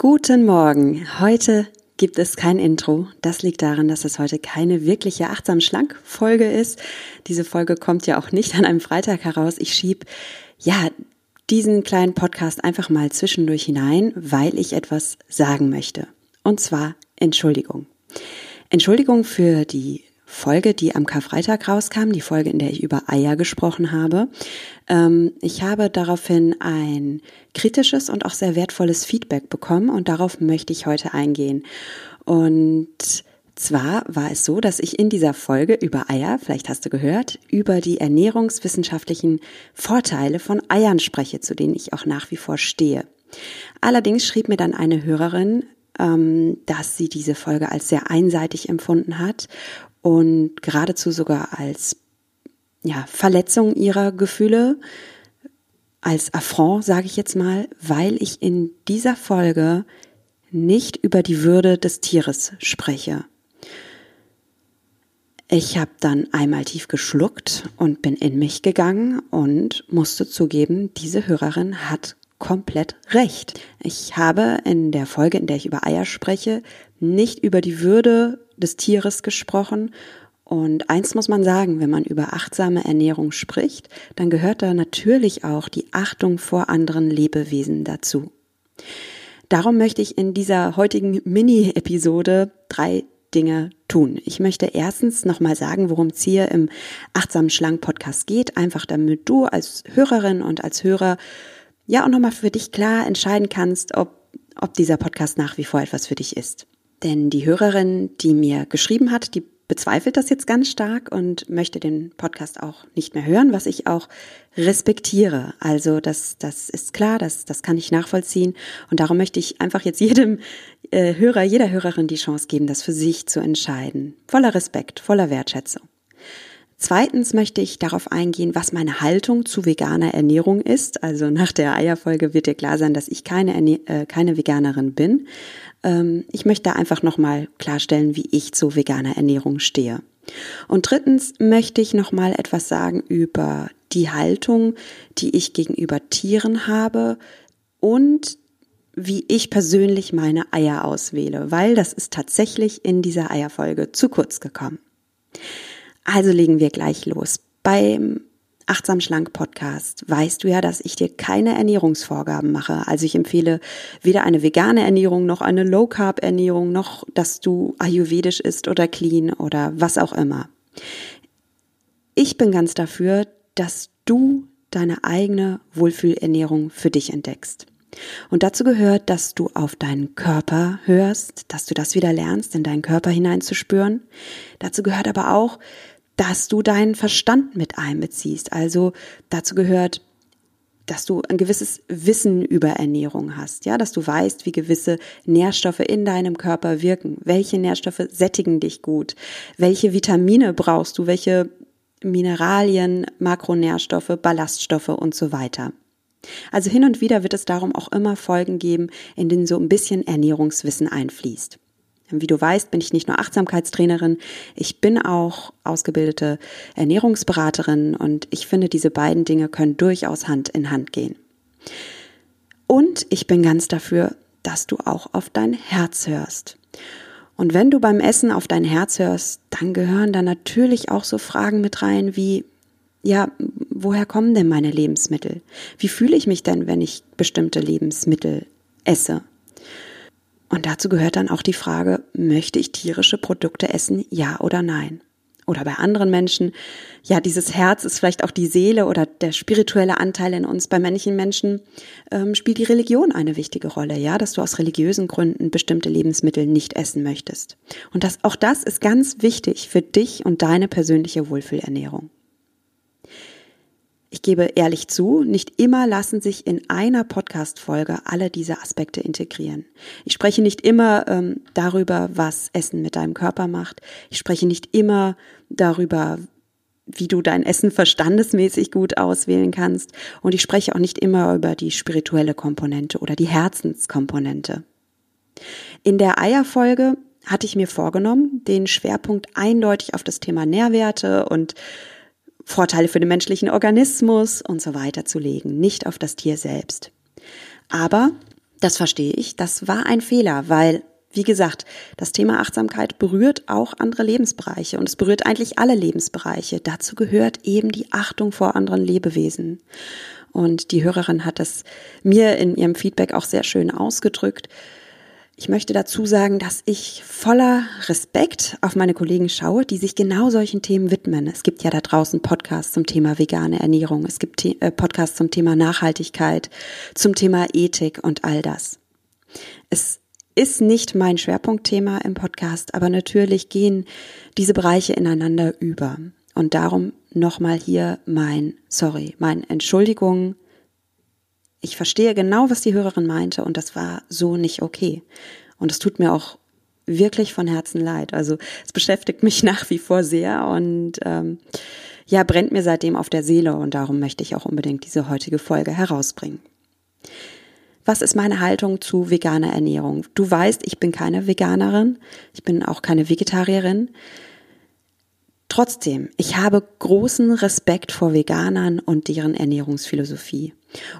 Guten Morgen. Heute gibt es kein Intro. Das liegt daran, dass es heute keine wirkliche achtsam schlank Folge ist. Diese Folge kommt ja auch nicht an einem Freitag heraus. Ich schieb ja diesen kleinen Podcast einfach mal zwischendurch hinein, weil ich etwas sagen möchte. Und zwar Entschuldigung. Entschuldigung für die Folge, die am Karfreitag rauskam, die Folge, in der ich über Eier gesprochen habe. Ähm, ich habe daraufhin ein kritisches und auch sehr wertvolles Feedback bekommen und darauf möchte ich heute eingehen. Und zwar war es so, dass ich in dieser Folge über Eier, vielleicht hast du gehört, über die ernährungswissenschaftlichen Vorteile von Eiern spreche, zu denen ich auch nach wie vor stehe. Allerdings schrieb mir dann eine Hörerin, ähm, dass sie diese Folge als sehr einseitig empfunden hat und geradezu sogar als ja, Verletzung ihrer Gefühle, als Affront, sage ich jetzt mal, weil ich in dieser Folge nicht über die Würde des Tieres spreche. Ich habe dann einmal tief geschluckt und bin in mich gegangen und musste zugeben, diese Hörerin hat komplett recht. Ich habe in der Folge, in der ich über Eier spreche, nicht über die Würde des Tieres gesprochen. Und eins muss man sagen, wenn man über achtsame Ernährung spricht, dann gehört da natürlich auch die Achtung vor anderen Lebewesen dazu. Darum möchte ich in dieser heutigen Mini-Episode drei Dinge tun. Ich möchte erstens nochmal sagen, worum es hier im Achtsamen Schlank Podcast geht, einfach damit du als Hörerin und als Hörer ja auch nochmal für dich klar entscheiden kannst, ob, ob dieser Podcast nach wie vor etwas für dich ist. Denn die Hörerin, die mir geschrieben hat, die bezweifelt das jetzt ganz stark und möchte den Podcast auch nicht mehr hören, was ich auch respektiere. Also das, das ist klar, das, das kann ich nachvollziehen. Und darum möchte ich einfach jetzt jedem äh, Hörer, jeder Hörerin die Chance geben, das für sich zu entscheiden. Voller Respekt, voller Wertschätzung. Zweitens möchte ich darauf eingehen, was meine Haltung zu veganer Ernährung ist. Also nach der Eierfolge wird dir klar sein, dass ich keine, äh, keine Veganerin bin. Ähm, ich möchte einfach nochmal klarstellen, wie ich zu veganer Ernährung stehe. Und drittens möchte ich nochmal etwas sagen über die Haltung, die ich gegenüber Tieren habe und wie ich persönlich meine Eier auswähle, weil das ist tatsächlich in dieser Eierfolge zu kurz gekommen. Also legen wir gleich los. Beim Achtsam Schlank Podcast weißt du ja, dass ich dir keine Ernährungsvorgaben mache. Also ich empfehle weder eine vegane Ernährung noch eine Low Carb Ernährung noch, dass du ayurvedisch isst oder clean oder was auch immer. Ich bin ganz dafür, dass du deine eigene Wohlfühlernährung für dich entdeckst. Und dazu gehört, dass du auf deinen Körper hörst, dass du das wieder lernst, in deinen Körper hineinzuspüren. Dazu gehört aber auch, dass du deinen Verstand mit einbeziehst. Also dazu gehört, dass du ein gewisses Wissen über Ernährung hast, ja, dass du weißt, wie gewisse Nährstoffe in deinem Körper wirken, welche Nährstoffe sättigen dich gut, welche Vitamine brauchst du, welche Mineralien, Makronährstoffe, Ballaststoffe und so weiter. Also hin und wieder wird es darum auch immer Folgen geben, in denen so ein bisschen Ernährungswissen einfließt. Wie du weißt, bin ich nicht nur Achtsamkeitstrainerin, ich bin auch ausgebildete Ernährungsberaterin und ich finde, diese beiden Dinge können durchaus Hand in Hand gehen. Und ich bin ganz dafür, dass du auch auf dein Herz hörst. Und wenn du beim Essen auf dein Herz hörst, dann gehören da natürlich auch so Fragen mit rein wie, ja, woher kommen denn meine Lebensmittel? Wie fühle ich mich denn, wenn ich bestimmte Lebensmittel esse? Und dazu gehört dann auch die Frage, möchte ich tierische Produkte essen, ja oder nein? Oder bei anderen Menschen, ja, dieses Herz ist vielleicht auch die Seele oder der spirituelle Anteil in uns. Bei manchen Menschen ähm, spielt die Religion eine wichtige Rolle, ja, dass du aus religiösen Gründen bestimmte Lebensmittel nicht essen möchtest. Und das, auch das ist ganz wichtig für dich und deine persönliche Wohlfühlernährung. Ich gebe ehrlich zu, nicht immer lassen sich in einer Podcast-Folge alle diese Aspekte integrieren. Ich spreche nicht immer ähm, darüber, was Essen mit deinem Körper macht. Ich spreche nicht immer darüber, wie du dein Essen verstandesmäßig gut auswählen kannst. Und ich spreche auch nicht immer über die spirituelle Komponente oder die Herzenskomponente. In der Eierfolge hatte ich mir vorgenommen, den Schwerpunkt eindeutig auf das Thema Nährwerte und Vorteile für den menschlichen Organismus und so weiter zu legen, nicht auf das Tier selbst. Aber Das verstehe ich. Das war ein Fehler, weil, wie gesagt, das Thema Achtsamkeit berührt auch andere Lebensbereiche und es berührt eigentlich alle Lebensbereiche. Dazu gehört eben die Achtung vor anderen Lebewesen. Und die Hörerin hat es mir in ihrem Feedback auch sehr schön ausgedrückt. Ich möchte dazu sagen, dass ich voller Respekt auf meine Kollegen schaue, die sich genau solchen Themen widmen. Es gibt ja da draußen Podcasts zum Thema vegane Ernährung, es gibt äh, Podcasts zum Thema Nachhaltigkeit, zum Thema Ethik und all das. Es ist nicht mein Schwerpunktthema im Podcast, aber natürlich gehen diese Bereiche ineinander über. Und darum nochmal hier mein Sorry, mein Entschuldigung, ich verstehe genau, was die Hörerin meinte und das war so nicht okay. Und es tut mir auch wirklich von Herzen leid. Also es beschäftigt mich nach wie vor sehr und ähm, ja, brennt mir seitdem auf der Seele und darum möchte ich auch unbedingt diese heutige Folge herausbringen. Was ist meine Haltung zu veganer Ernährung? Du weißt, ich bin keine Veganerin, ich bin auch keine Vegetarierin. Trotzdem, ich habe großen Respekt vor Veganern und deren Ernährungsphilosophie.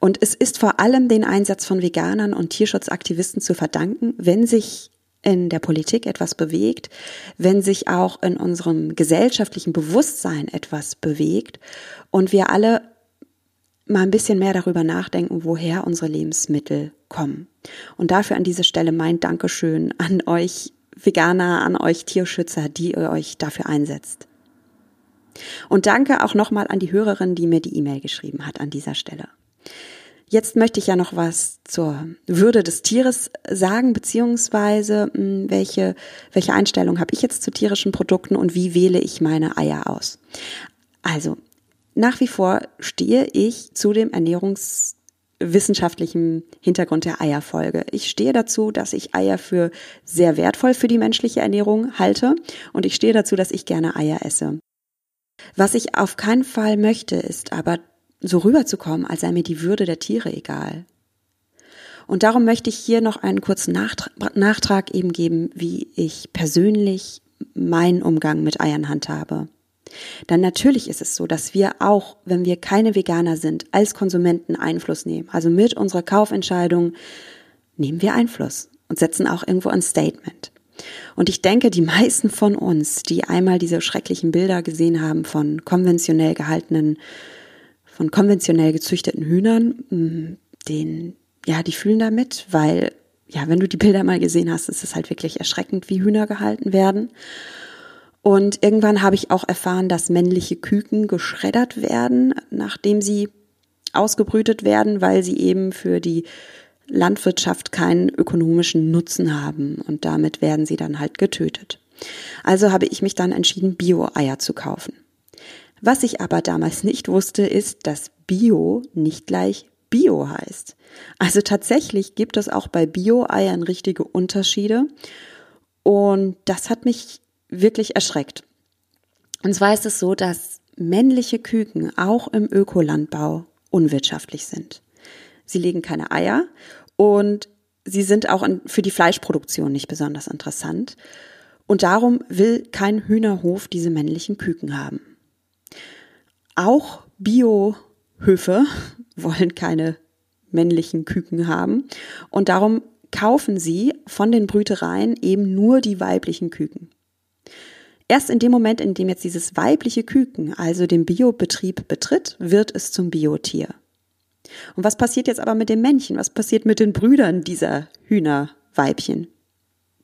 Und es ist vor allem den Einsatz von Veganern und Tierschutzaktivisten zu verdanken, wenn sich in der Politik etwas bewegt, wenn sich auch in unserem gesellschaftlichen Bewusstsein etwas bewegt und wir alle mal ein bisschen mehr darüber nachdenken, woher unsere Lebensmittel kommen. Und dafür an dieser Stelle mein Dankeschön an euch Veganer, an euch Tierschützer, die ihr euch dafür einsetzt. Und danke auch nochmal an die Hörerin, die mir die E-Mail geschrieben hat an dieser Stelle. Jetzt möchte ich ja noch was zur Würde des Tieres sagen, beziehungsweise hm, welche, welche Einstellung habe ich jetzt zu tierischen Produkten und wie wähle ich meine Eier aus. Also, nach wie vor stehe ich zu dem ernährungswissenschaftlichen Hintergrund der Eierfolge. Ich stehe dazu, dass ich Eier für sehr wertvoll für die menschliche Ernährung halte und ich stehe dazu, dass ich gerne Eier esse. Was ich auf keinen Fall möchte, ist aber so rüberzukommen, als sei mir die Würde der Tiere egal. Und darum möchte ich hier noch einen kurzen Nachtrag eben geben, wie ich persönlich meinen Umgang mit Eiern handhabe. Dann natürlich ist es so, dass wir auch, wenn wir keine Veganer sind, als Konsumenten Einfluss nehmen. Also mit unserer Kaufentscheidung nehmen wir Einfluss und setzen auch irgendwo ein Statement. Und ich denke, die meisten von uns, die einmal diese schrecklichen Bilder gesehen haben von konventionell gehaltenen, von konventionell gezüchteten Hühnern, mm, den, ja, die fühlen damit, weil, ja, wenn du die Bilder mal gesehen hast, ist es halt wirklich erschreckend, wie Hühner gehalten werden. Und irgendwann habe ich auch erfahren, dass männliche Küken geschreddert werden, nachdem sie ausgebrütet werden, weil sie eben für die Landwirtschaft keinen ökonomischen Nutzen haben und damit werden sie dann halt getötet. Also habe ich mich dann entschieden, Bio-Eier zu kaufen. Was ich aber damals nicht wusste, ist, dass Bio nicht gleich Bio heißt. Also tatsächlich gibt es auch bei Bio-Eiern richtige Unterschiede und das hat mich wirklich erschreckt. Und zwar ist es so, dass männliche Küken auch im Ökolandbau unwirtschaftlich sind. Sie legen keine Eier und sie sind auch für die Fleischproduktion nicht besonders interessant. Und darum will kein Hühnerhof diese männlichen Küken haben. Auch Biohöfe wollen keine männlichen Küken haben. Und darum kaufen sie von den Brütereien eben nur die weiblichen Küken. Erst in dem Moment, in dem jetzt dieses weibliche Küken also den Biobetrieb betritt, wird es zum Biotier. Und was passiert jetzt aber mit dem Männchen? Was passiert mit den Brüdern dieser Hühnerweibchen?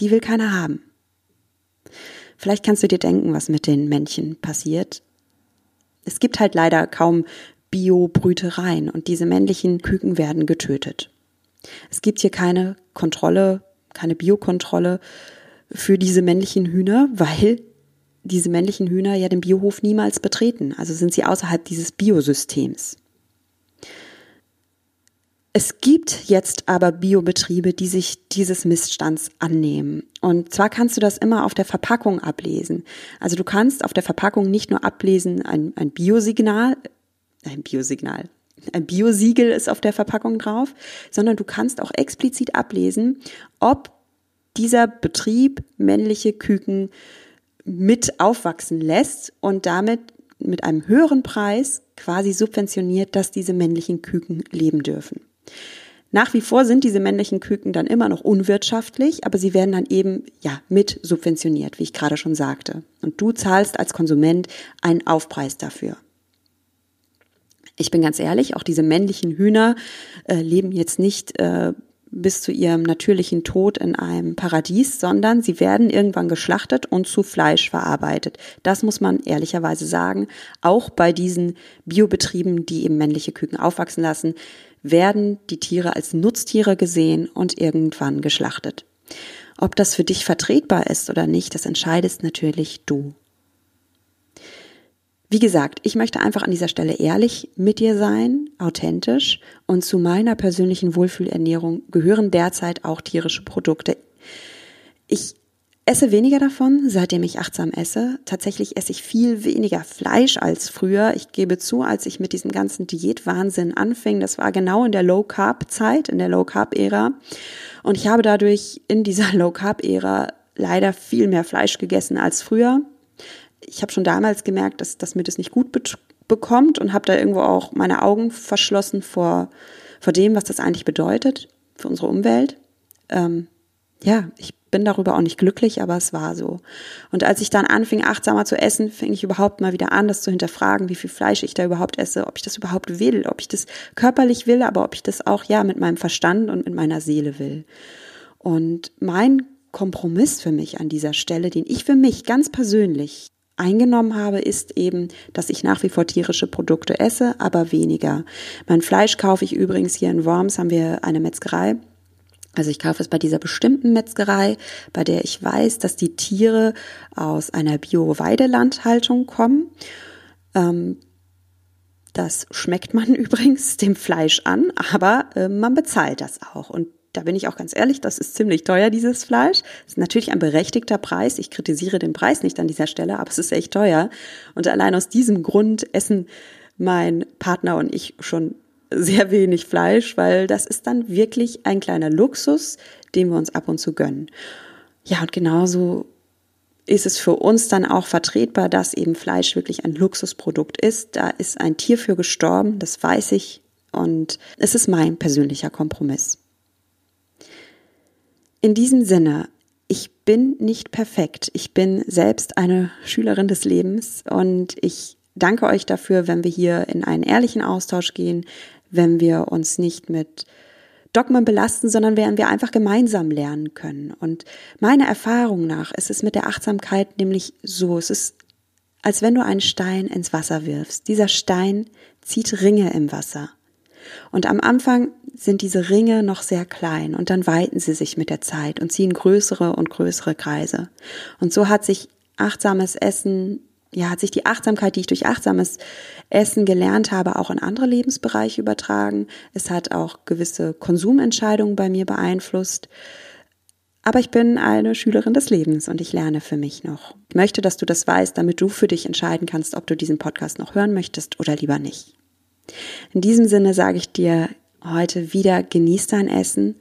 Die will keiner haben. Vielleicht kannst du dir denken, was mit den Männchen passiert. Es gibt halt leider kaum Bio-Brütereien und diese männlichen Küken werden getötet. Es gibt hier keine Kontrolle, keine Biokontrolle für diese männlichen Hühner, weil diese männlichen Hühner ja den Biohof niemals betreten. Also sind sie außerhalb dieses Biosystems. Es gibt jetzt aber Biobetriebe, die sich dieses Missstands annehmen. Und zwar kannst du das immer auf der Verpackung ablesen. Also du kannst auf der Verpackung nicht nur ablesen ein, ein Biosignal, ein Biosignal, ein Biosiegel ist auf der Verpackung drauf, sondern du kannst auch explizit ablesen, ob dieser Betrieb männliche Küken mit aufwachsen lässt und damit mit einem höheren Preis quasi subventioniert, dass diese männlichen Küken leben dürfen. Nach wie vor sind diese männlichen Küken dann immer noch unwirtschaftlich, aber sie werden dann eben, ja, mit subventioniert, wie ich gerade schon sagte. Und du zahlst als Konsument einen Aufpreis dafür. Ich bin ganz ehrlich, auch diese männlichen Hühner äh, leben jetzt nicht äh, bis zu ihrem natürlichen Tod in einem Paradies, sondern sie werden irgendwann geschlachtet und zu Fleisch verarbeitet. Das muss man ehrlicherweise sagen. Auch bei diesen Biobetrieben, die eben männliche Küken aufwachsen lassen, werden die Tiere als Nutztiere gesehen und irgendwann geschlachtet. Ob das für dich vertretbar ist oder nicht, das entscheidest natürlich du. Wie gesagt, ich möchte einfach an dieser Stelle ehrlich mit dir sein, authentisch und zu meiner persönlichen Wohlfühlernährung gehören derzeit auch tierische Produkte. Ich esse weniger davon, seitdem ich achtsam esse. Tatsächlich esse ich viel weniger Fleisch als früher. Ich gebe zu, als ich mit diesem ganzen Diätwahnsinn anfing, das war genau in der Low Carb Zeit, in der Low Carb Ära. Und ich habe dadurch in dieser Low Carb Ära leider viel mehr Fleisch gegessen als früher ich habe schon damals gemerkt, dass, dass mir das nicht gut be bekommt und habe da irgendwo auch meine Augen verschlossen vor, vor dem, was das eigentlich bedeutet für unsere Umwelt. Ähm, ja, ich bin darüber auch nicht glücklich, aber es war so. Und als ich dann anfing, achtsamer zu essen, fing ich überhaupt mal wieder an, das zu hinterfragen, wie viel Fleisch ich da überhaupt esse, ob ich das überhaupt will, ob ich das körperlich will, aber ob ich das auch, ja, mit meinem Verstand und mit meiner Seele will. Und mein Kompromiss für mich an dieser Stelle, den ich für mich ganz persönlich eingenommen habe, ist eben, dass ich nach wie vor tierische Produkte esse, aber weniger. Mein Fleisch kaufe ich übrigens hier in Worms, haben wir eine Metzgerei. Also ich kaufe es bei dieser bestimmten Metzgerei, bei der ich weiß, dass die Tiere aus einer Bio-Weidelandhaltung kommen. Ähm, das schmeckt man übrigens dem Fleisch an, aber äh, man bezahlt das auch. Und da bin ich auch ganz ehrlich, das ist ziemlich teuer, dieses Fleisch. Das ist natürlich ein berechtigter Preis. Ich kritisiere den Preis nicht an dieser Stelle, aber es ist echt teuer. Und allein aus diesem Grund essen mein Partner und ich schon sehr wenig Fleisch, weil das ist dann wirklich ein kleiner Luxus, den wir uns ab und zu gönnen. Ja, und genauso ist es für uns dann auch vertretbar, dass eben Fleisch wirklich ein Luxusprodukt ist. Da ist ein Tier für gestorben, das weiß ich. Und es ist mein persönlicher Kompromiss. In diesem Sinne, ich bin nicht perfekt. Ich bin selbst eine Schülerin des Lebens und ich danke euch dafür, wenn wir hier in einen ehrlichen Austausch gehen, wenn wir uns nicht mit Dogmen belasten, sondern werden wir einfach gemeinsam lernen können. Und meiner Erfahrung nach ist es mit der Achtsamkeit nämlich so, es ist, als wenn du einen Stein ins Wasser wirfst. Dieser Stein zieht Ringe im Wasser. Und am Anfang sind diese Ringe noch sehr klein und dann weiten sie sich mit der Zeit und ziehen größere und größere Kreise. Und so hat sich achtsames Essen, ja, hat sich die Achtsamkeit, die ich durch achtsames Essen gelernt habe, auch in andere Lebensbereiche übertragen. Es hat auch gewisse Konsumentscheidungen bei mir beeinflusst. Aber ich bin eine Schülerin des Lebens und ich lerne für mich noch. Ich möchte, dass du das weißt, damit du für dich entscheiden kannst, ob du diesen Podcast noch hören möchtest oder lieber nicht. In diesem Sinne sage ich dir heute wieder, genieß dein Essen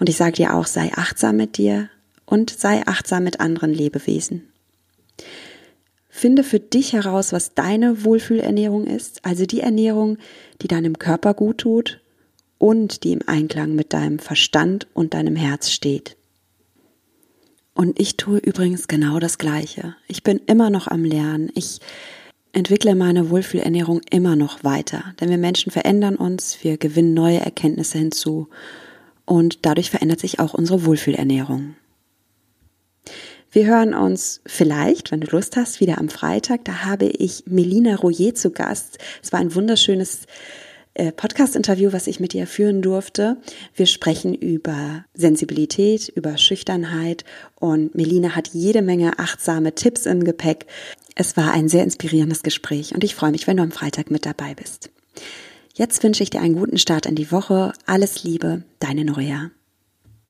und ich sage dir auch, sei achtsam mit dir und sei achtsam mit anderen Lebewesen. Finde für dich heraus, was deine Wohlfühlernährung ist, also die Ernährung, die deinem Körper gut tut und die im Einklang mit deinem Verstand und deinem Herz steht. Und ich tue übrigens genau das Gleiche. Ich bin immer noch am Lernen. Ich entwickle meine Wohlfühlernährung immer noch weiter, denn wir Menschen verändern uns, wir gewinnen neue Erkenntnisse hinzu und dadurch verändert sich auch unsere Wohlfühlernährung. Wir hören uns vielleicht, wenn du Lust hast, wieder am Freitag. Da habe ich Melina Royer zu Gast. Es war ein wunderschönes äh, Podcast-Interview, was ich mit ihr führen durfte. Wir sprechen über Sensibilität, über Schüchternheit und Melina hat jede Menge achtsame Tipps im Gepäck. Es war ein sehr inspirierendes Gespräch und ich freue mich, wenn du am Freitag mit dabei bist. Jetzt wünsche ich dir einen guten Start in die Woche. Alles Liebe, deine Noria.